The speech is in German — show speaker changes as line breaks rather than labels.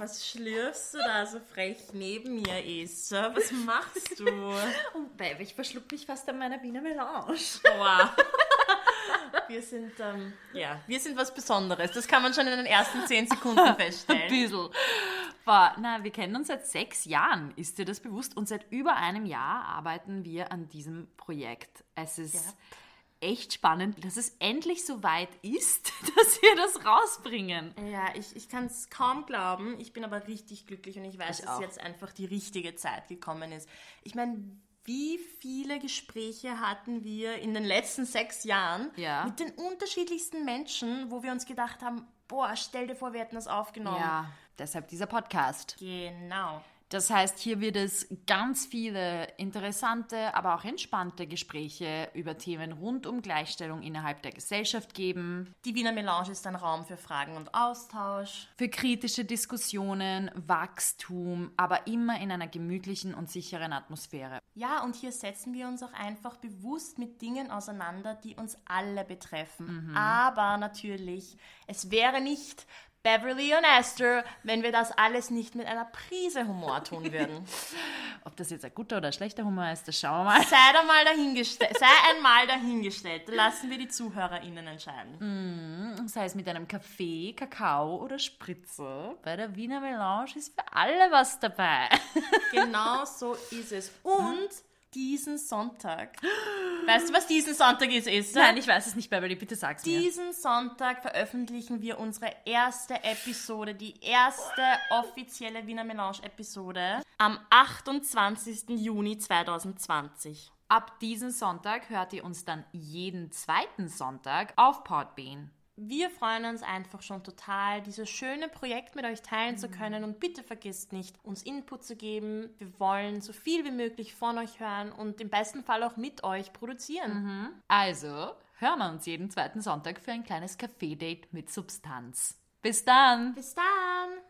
Was schlürfst du da so frech neben mir, Esther? Was machst du?
Oh, Baby, ich verschluck mich fast an meiner Wiener Melange.
Wow. Wir sind, ähm, ja, wir sind was Besonderes. Das kann man schon in den ersten zehn Sekunden
Ein
feststellen.
bisschen. Boah, na, wir kennen uns seit sechs Jahren, ist dir das bewusst? Und seit über einem Jahr arbeiten wir an diesem Projekt. Es ist echt spannend, dass es endlich so weit ist, dass wir das rausbringen.
Ja, ich, ich kann es kaum glauben. Ich bin aber richtig glücklich und ich weiß,
Ich
dass jetzt einfach die richtige Zeit gekommen ist. Ich meine, wie viele Gespräche hatten wir in den letzten sechs Jahren
Ja.
mit den unterschiedlichsten Menschen, wo wir uns gedacht haben, boah, stell dir vor, wir hätten das aufgenommen.
Ja, deshalb dieser Podcast.
Genau.
Das heißt, hier wird es ganz viele interessante, aber auch entspannte Gespräche über Themen rund um Gleichstellung innerhalb der Gesellschaft geben,
Die Wiener Melange ist ein Raum für Fragen und Austausch.
für kritische Diskussionen, Wachstum, aber immer in einer gemütlichen und sicheren Atmosphäre.
Ja, und hier setzen wir uns auch einfach bewusst mit Dingen auseinander, die uns alle betreffen. Aber natürlich, es wäre nicht Beverly und Esther, wenn wir das alles nicht mit einer Prise Humor tun würden.
Ob das jetzt ein guter oder ein schlechter Humor ist, das schauen wir mal.
Sei einmal dahingestellt, sei einmal dahingestellt. Da lassen wir die ZuhörerInnen entscheiden.
Sei es mit einem Kaffee, Kakao oder Spritze. Bei der Wiener Melange ist für alle was dabei.
Genau so ist es. Und diesen Sonntag, weißt du, was diesen Sonntag ist, Esther?
Nein, ich weiß es nicht, Beverly, bitte sag's mir.
Diesen Sonntag veröffentlichen wir unsere erste Episode, die erste offizielle Wiener Melange-Episode am 28. Juni 2020.
Ab diesem Sonntag hört ihr uns dann jeden zweiten Sonntag auf Podbean.
Wir freuen uns einfach schon total, dieses schöne Projekt mit euch teilen zu können und bitte vergisst nicht, uns Input zu geben. Wir wollen so viel wie möglich von euch hören und im besten Fall auch mit euch produzieren.
Also hören wir uns jeden zweiten Sonntag für ein kleines Kaffee-Date mit Substanz. Bis dann!
Bis dann!